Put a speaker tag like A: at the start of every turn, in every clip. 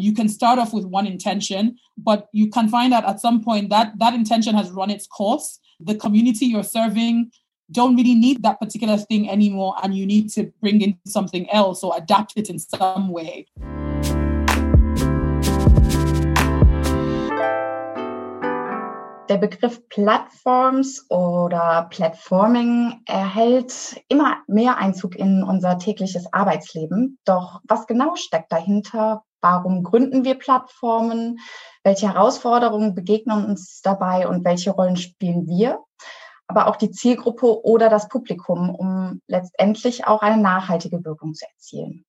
A: You can start off with one intention, but you can find out at some point that that intention has run its course. The community you're serving don't really need that particular thing anymore, and you need to bring in something else or adapt it in some way.
B: Der Begriff Plattforms oder Platforming erhält immer mehr Einzug in unser tägliches Arbeitsleben. Doch was genau steckt dahinter? Warum gründen wir Plattformen? Welche Herausforderungen begegnen uns dabei und welche Rollen spielen wir? Aber auch die Zielgruppe oder das Publikum, um letztendlich auch eine nachhaltige Wirkung zu erzielen.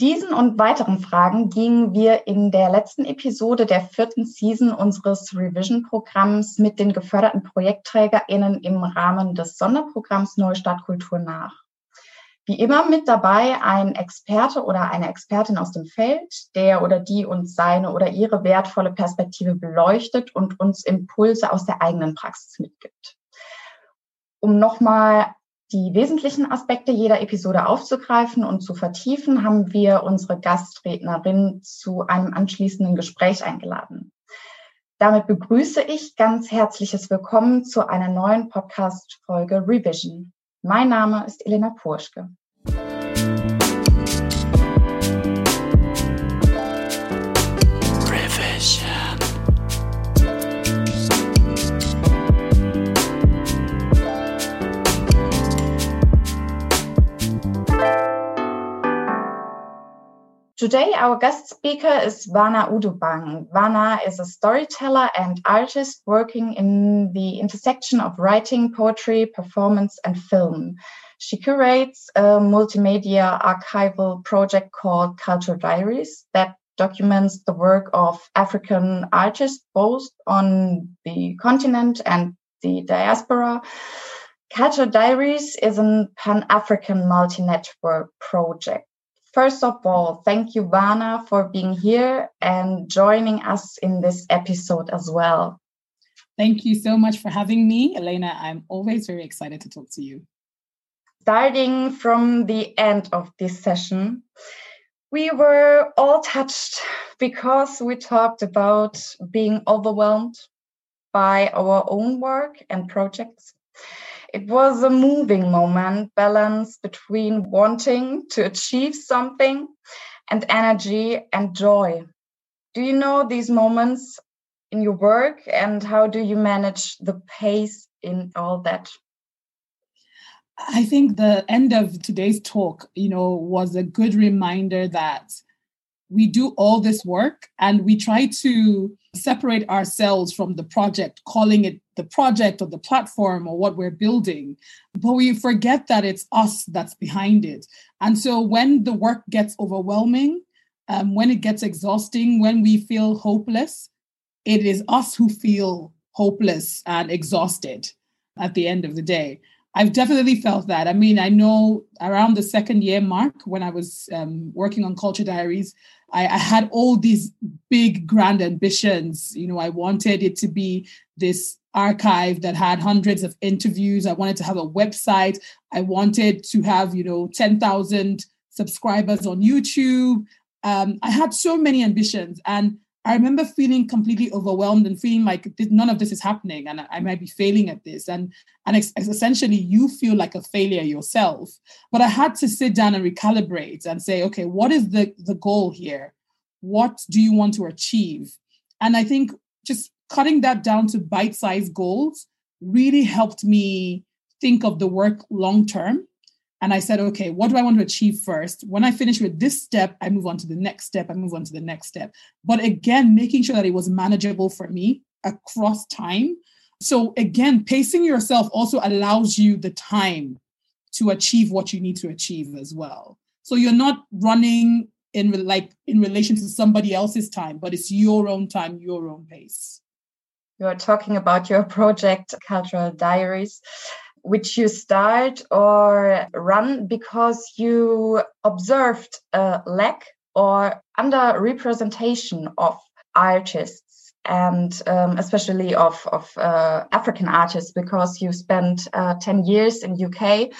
B: Diesen und weiteren Fragen gingen wir in der letzten Episode der vierten Season unseres Revision-Programms mit den geförderten ProjektträgerInnen im Rahmen des Sonderprogramms Neustart Kultur nach. Wie immer mit dabei ein Experte oder eine Expertin aus dem Feld, der oder die uns seine oder ihre wertvolle Perspektive beleuchtet und uns Impulse aus der eigenen Praxis mitgibt. Um nochmal die wesentlichen Aspekte jeder Episode aufzugreifen und zu vertiefen, haben wir unsere Gastrednerin zu einem anschließenden Gespräch eingeladen. Damit begrüße ich ganz herzliches Willkommen zu einer neuen Podcast-Folge Revision. Mein Name ist Elena Purschke. Today, our guest speaker is Wana Udobang. Vana is a storyteller and artist working in the intersection of writing, poetry, performance, and film. She curates a multimedia archival project called Culture Diaries that documents the work of African artists both on the continent and the diaspora. Culture Diaries is a Pan African multi network project First of all, thank you, Wana, for being here and joining us in this episode as well.
A: Thank you so much for having me, Elena. I'm always very excited to talk to you.
B: Starting from the end of this session, we were all touched because we talked about being overwhelmed by our own work and projects. It was a moving moment, balance between wanting to achieve something and energy and joy. Do you know these moments in your work and how do you manage the pace in all that?
A: I think the end of today's talk, you know, was a good reminder that we do all this work and we try to separate ourselves from the project, calling it the project or the platform or what we're building. But we forget that it's us that's behind it. And so when the work gets overwhelming, um, when it gets exhausting, when we feel hopeless, it is us who feel hopeless and exhausted at the end of the day. I've definitely felt that. I mean, I know around the second year mark when I was um, working on Culture Diaries, I, I, had all these big, grand ambitions. You know, I wanted it to be this archive that had hundreds of interviews. I wanted to have a website. I wanted to have, you know, 10,000 subscribers on YouTube. Um, I had so many ambitions. And I remember feeling completely overwhelmed and feeling like none of this is happening and I might be failing at this. And, and essentially, you feel like a failure yourself. But I had to sit down and recalibrate and say, okay, what is the, the goal here? What do you want to achieve? And I think just cutting that down to bite sized goals really helped me think of the work long term and I said, okay, what do I want to achieve first? When I finish with this step, I move on to the next step, I move on to the next step. But again, making sure that it was manageable for me across time. So again, pacing yourself also allows you the time to achieve what you need to achieve as well. So you're not running in like in relation to somebody else's time, but it's your own time, your own pace.
B: You're talking about your project, Cultural Diaries which you start or run because you observed a lack or under representation of artists and um, especially of, of uh, African artists because you spent uh, 10 years in UK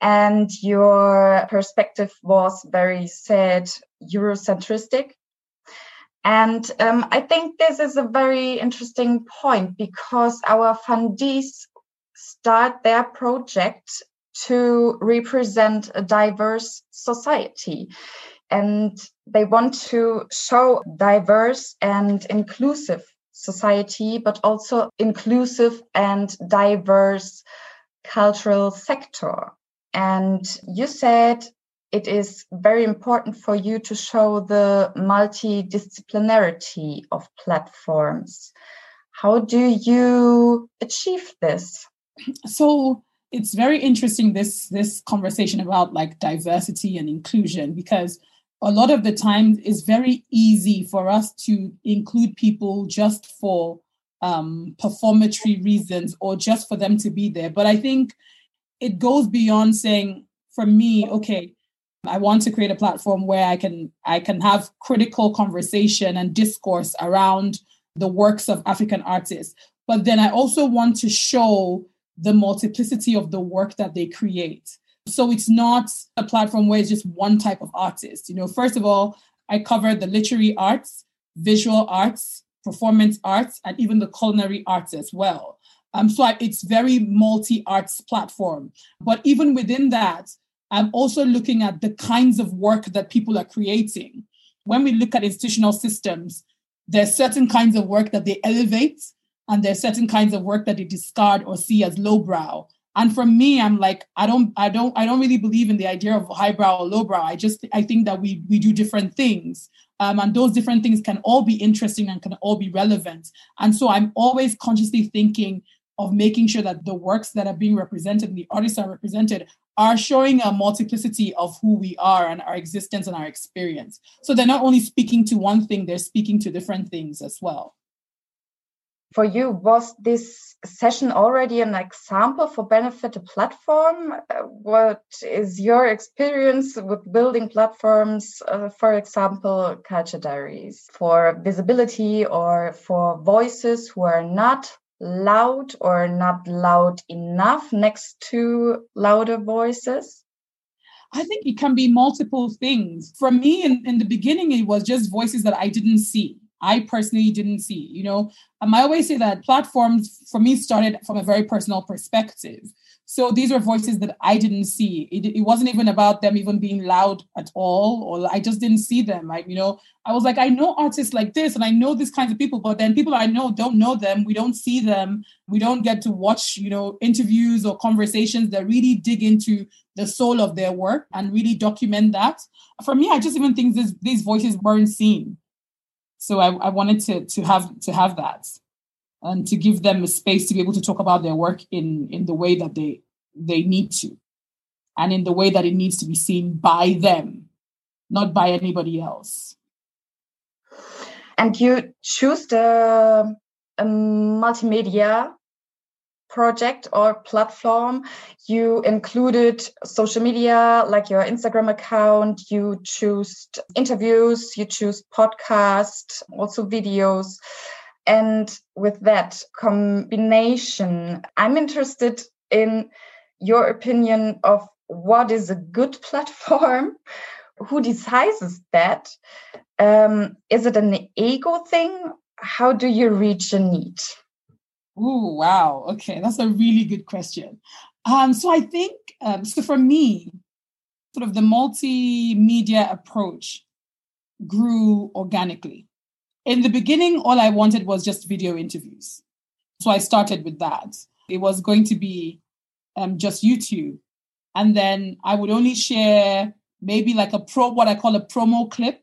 B: and your perspective was very sad Eurocentristic. And um, I think this is a very interesting point because our fundees start their project to represent a diverse society. And they want to show diverse and inclusive society, but also inclusive and diverse cultural sector. And you said it is very important for you to show the multidisciplinarity of platforms. How do you achieve this?
A: So it's very interesting this this conversation about like diversity and inclusion because a lot of the time it's very easy for us to include people just for um, performatory reasons or just for them to be there. But I think it goes beyond saying, for me, okay, I want to create a platform where I can I can have critical conversation and discourse around the works of African artists. But then I also want to show the multiplicity of the work that they create. So it's not a platform where it's just one type of artist. You know, first of all, I cover the literary arts, visual arts, performance arts, and even the culinary arts as well. Um, so I, it's very multi arts platform. But even within that, I'm also looking at the kinds of work that people are creating. When we look at institutional systems, there's certain kinds of work that they elevate, and there's certain kinds of work that they discard or see as lowbrow. And for me, I'm like, I don't, I don't, I don't really believe in the idea of highbrow or lowbrow. I just, I think that we we do different things, um, and those different things can all be interesting and can all be relevant. And so I'm always consciously thinking of making sure that the works that are being represented, and the artists are represented, are showing a multiplicity of who we are and our existence and our experience. So they're not only speaking to one thing, they're speaking to different things as well.
B: For you, was this session already an example for Benefit a platform? Uh, what is your experience with building platforms, uh, for example, Culture Diaries, for visibility or for voices who are not loud or not loud enough next to louder voices?
A: I think it can be multiple things. For me, in, in the beginning, it was just voices that I didn't see. I personally didn't see. You know, um, I always say that platforms for me started from a very personal perspective. So these were voices that I didn't see. It, it wasn't even about them even being loud at all, or I just didn't see them. I, you know, I was like, I know artists like this, and I know these kinds of people, but then people I know don't know them. We don't see them. We don't get to watch, you know, interviews or conversations that really dig into the soul of their work and really document that. For me, I just even think this, these voices weren't seen. So I, I wanted to to have to have that and to give them a space to be able to talk about their work in in the way that they they need to and in the way that it needs to be seen by them not by anybody else.
B: And you choose the um, multimedia project or platform you included social media like your instagram account you choose interviews you choose podcast also videos and with that combination, I'm interested in your opinion of what is a good platform. Who decides that? Um, is it an ego thing? How do you reach a need?
A: Oh, wow. Okay, that's a really good question. Um, so I think, um, so for me, sort of the multimedia approach grew organically in the beginning, all I wanted was just video interviews. So I started with that. It was going to be um, just YouTube. And then I would only share maybe like a pro, what I call a promo clip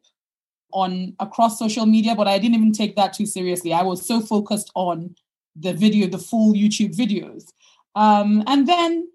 A: on across social media, but I didn't even take that too seriously. I was so focused on the video, the full YouTube videos. Um, and then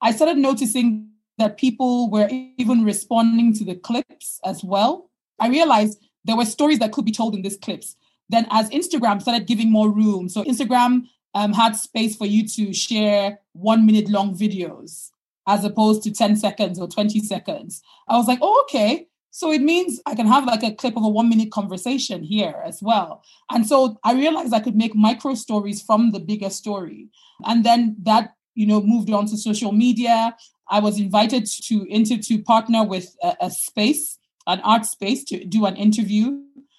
A: I started noticing that people were even responding to the clips as well. I realized there were stories that could be told in these clips. Then, as Instagram started giving more room, so Instagram um, had space for you to share one minute long videos as opposed to 10 seconds or 20 seconds. I was like, oh, okay. So it means I can have like a clip of a one minute conversation here as well. And so I realized I could make micro stories from the bigger story. And then that, you know, moved on to social media. I was invited to into to partner with a, a space an art space to do an interview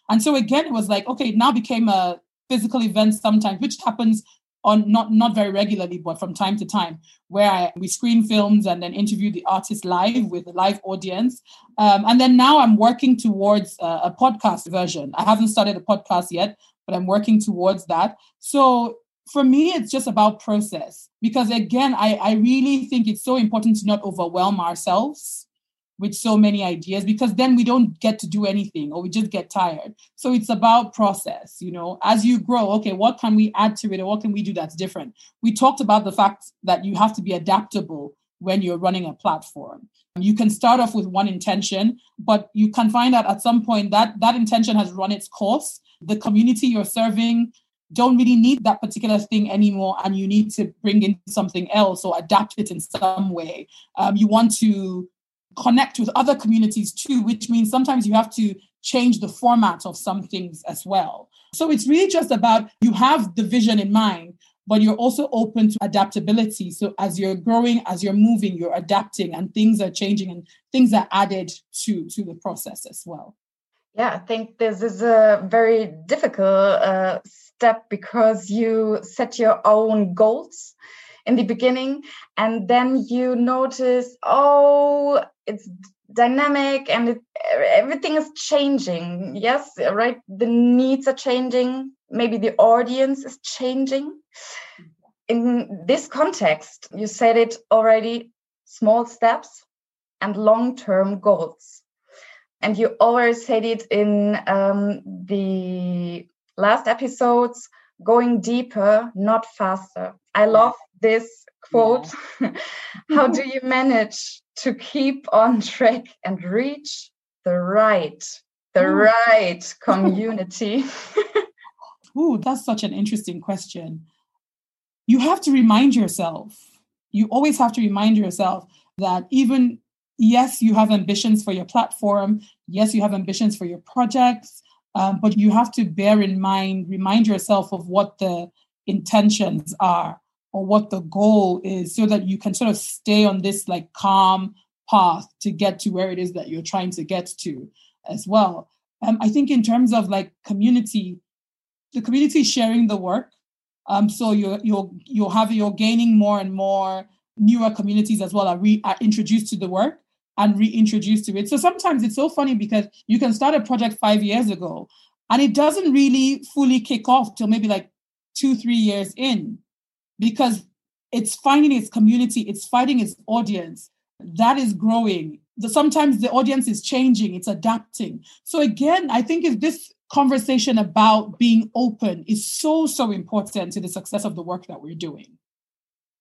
A: And so again, it was like, okay, it now became a physical event sometimes, which happens on not not very regularly, but from time to time, where I, we screen films and then interview the artist live with a live audience. Um, and then now I'm working towards a, a podcast version. I haven't started a podcast yet, but I'm working towards that. So for me, it's just about process because again, I, I really think it's so important to not overwhelm ourselves with so many ideas because then we don't get to do anything or we just get tired. So it's about process, you know, as you grow, okay, what can we add to it or what can we do that's different? We talked about the fact that you have to be adaptable when you're running a platform. You can start off with one intention, but you can find out at some point that that intention has run its course. The community you're serving don't really need that particular thing anymore and you need to bring in something else or adapt it in some way. Um, you want to connect with other communities too, which means sometimes you have to change the format of some things as well. So it's really just about you have the vision in mind, but you're also open to adaptability. So as you're growing, as you're moving, you're adapting and things are changing and things are added to, to the process as well.
B: Yeah, I think this is a very difficult uh, step because you set your own goals in the beginning and then you notice oh it's dynamic and it, everything is changing. Yes right the needs are changing. Maybe the audience is changing. In this context you said it already small steps and long-term goals. And you always said it in um, the last episodes going deeper not faster. I love this quote yeah. how do you manage to keep on track and reach the right the right community?
A: Ooh, that's such an interesting question. You have to remind yourself, you always have to remind yourself that even, yes, you have ambitions for your platform, yes, you have ambitions for your projects, um, but you have to bear in mind, remind yourself of what the intentions are or what the goal is so that you can sort of stay on this like calm path to get to where it is that you're trying to get to as well. Um, I think in terms of like community, the community sharing the work. Um, so you're you're you're having you're gaining more and more newer communities as well are, re, are introduced to the work and reintroduced to it. So sometimes it's so funny because you can start a project five years ago and it doesn't really fully kick off till maybe like two, three years in because it's finding its community, it's finding its audience that is growing. The, sometimes the audience is changing, it's adapting. So again, I think if this conversation about being open is so, so important to the success of the work that we're doing.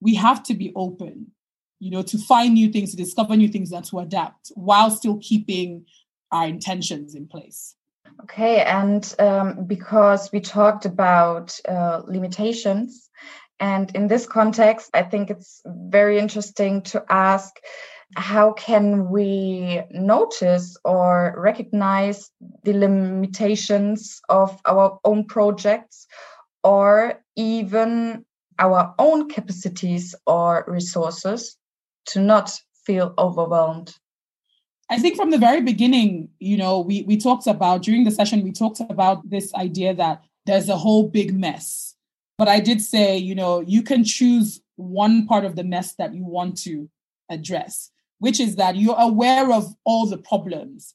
A: We have to be open, you know, to find new things, to discover new things, and to adapt while still keeping our intentions in place.
B: Okay, and um, because we talked about uh, limitations, and in this context, I think it's very interesting to ask how can we notice or recognize the limitations of our own projects or even our own capacities or resources to not feel overwhelmed
A: I think from the very beginning, you know, we we talked about during the session, we talked about this idea that there's a whole big mess. But I did say, you know, you can choose one part of the mess that you want to address, which is that you're aware of all the problems,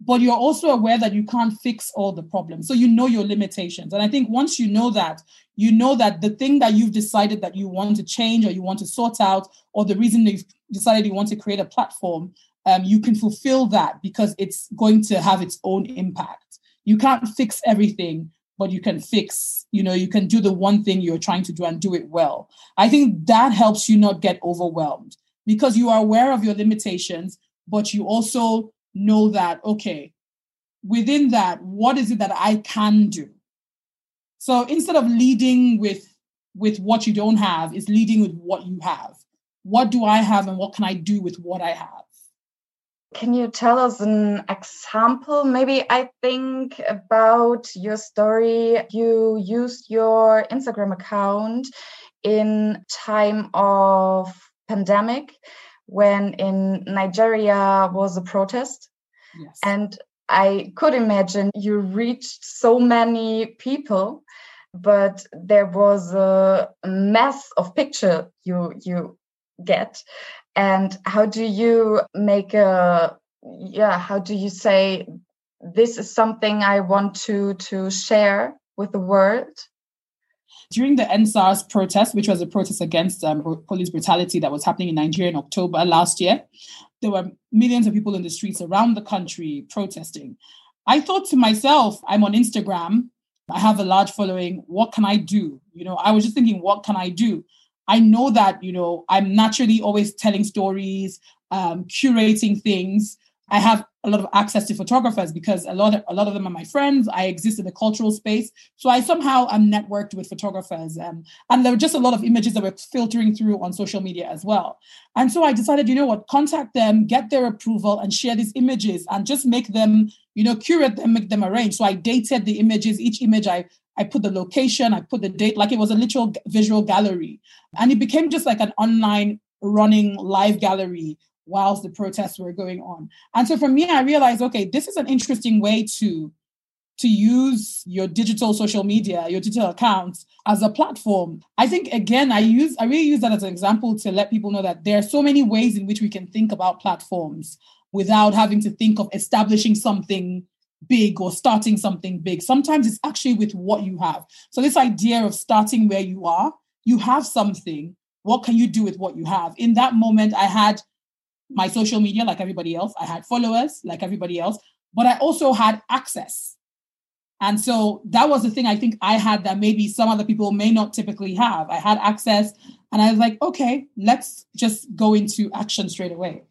A: but you're also aware that you can't fix all the problems. So you know your limitations. And I think once you know that, you know that the thing that you've decided that you want to change or you want to sort out, or the reason you've decided you want to create a platform, um, you can fulfill that because it's going to have its own impact. You can't fix everything, but you can fix, you know, you can do the one thing you're trying to do and do it well. I think that helps you not get overwhelmed because you are aware of your limitations, but you also know that, okay, within that, what is it that I can do? So instead of leading with with what you don't have, is leading with what you have. What do I have and what can I do with what I have?
B: Can you tell us an example? Maybe I think about your story. You used your Instagram account in time of pandemic when in Nigeria was a protest. Yes. And I could imagine you reached so many people, but there was a mass of picture you you get. And how do you make a yeah, how do you say this is something I want to to share with the world?
A: During the EndSARS protest, which was a protest against um, police brutality that was happening in Nigeria in October last year, there were millions of people in the streets around the country protesting. I thought to myself, I'm on Instagram, I have a large following. What can I do? You know, I was just thinking, what can I do? I know that, you know, I'm naturally always telling stories, um, curating things. I have a lot of access to photographers because a lot of a lot of them are my friends. I exist in the cultural space, so I somehow am networked with photographers, um, and there were just a lot of images that were filtering through on social media as well. And so I decided, you know what, contact them, get their approval, and share these images, and just make them, you know, curate them, make them arrange. So I dated the images. Each image I I put the location, I put the date, like it was a literal visual gallery, and it became just like an online running live gallery whilst the protests were going on. And so for me, I realized, okay, this is an interesting way to to use your digital social media, your digital accounts as a platform. I think again, I use I really use that as an example to let people know that there are so many ways in which we can think about platforms without having to think of establishing something big or starting something big. Sometimes it's actually with what you have. So this idea of starting where you are, you have something. What can you do with what you have? In that moment, I had my social media like everybody else. I had followers like everybody else, but I also had access. And so that was the thing I think I had that maybe some other people may not typically have. I had access and I was like, okay, let's just go into action straight away.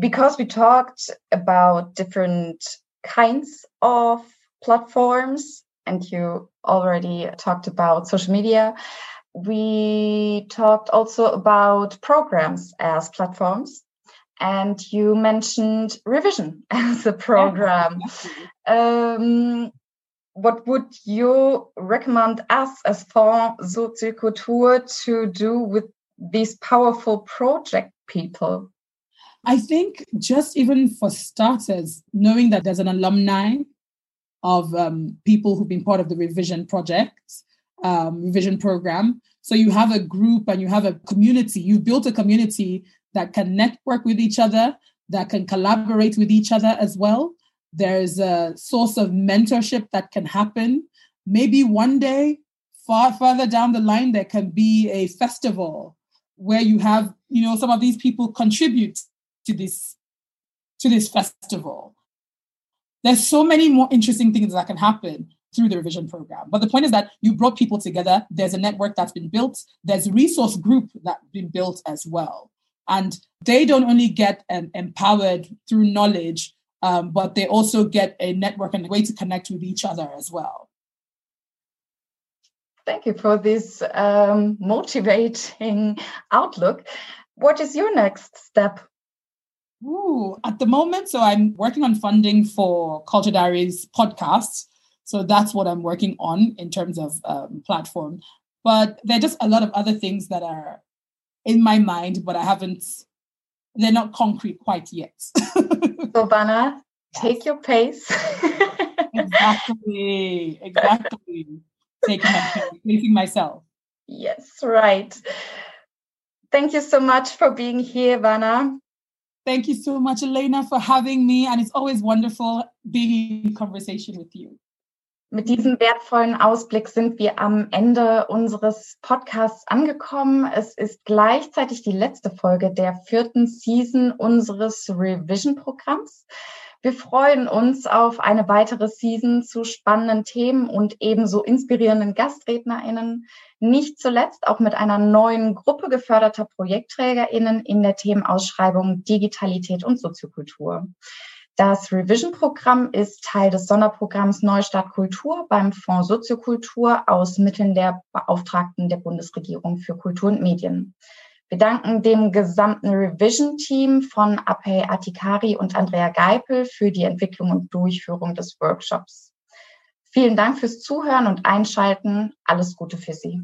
B: Because we talked about different kinds of platforms and you already talked about social media, we talked also about programs as platforms and you mentioned revision as a program. Um, what would you recommend us as Fonds Soziokultur to do with these powerful project people?
A: I think just even for starters, knowing that there's an alumni of um, people who've been part of the revision project, um, revision program. So you have a group and you have a community. You've built a community that can network with each other, that can collaborate with each other as well. There's a source of mentorship that can happen. Maybe one day, far further down the line, there can be a festival where you have, you know, some of these people contribute to this to this festival. There's so many more interesting things that can happen through the revision program. But the point is that you brought people together. There's a network that's been built. There's a resource group that's been built as well. And they don't only get um, empowered through knowledge, um, but they also get a network and a way to connect with each other as well.
B: Thank you for this um, motivating outlook. What is your next step?
A: Ooh, at the moment, so I'm working on funding for Culture Diaries podcasts. So that's what I'm working on in terms of um, platform. But there are just a lot of other things that are in my mind, but I haven't, they're not concrete quite yet.
B: so, yes. take your pace.
A: exactly, exactly. Taking my pacing myself.
B: Yes, right. Thank you so much for being here, Wana.
A: Thank you so much, Elena, for having me. And it's always wonderful being in conversation with you.
B: Mit diesem wertvollen Ausblick sind wir am Ende unseres Podcasts angekommen. Es ist gleichzeitig die letzte Folge der vierten Season unseres Revision-Programms. Wir freuen uns auf eine weitere Season zu spannenden Themen und ebenso inspirierenden GastrednerInnen. Nicht zuletzt auch mit einer neuen Gruppe geförderter ProjektträgerInnen in der Themenausschreibung Digitalität und Soziokultur. Das Revision-Programm ist Teil des Sonderprogramms Neustart Kultur beim Fonds Soziokultur aus Mitteln der Beauftragten der Bundesregierung für Kultur und Medien. Wir danken dem gesamten Revision-Team von Apey Atikari und Andrea Geipel für die Entwicklung und Durchführung des Workshops. Vielen Dank fürs Zuhören und Einschalten. Alles Gute für Sie.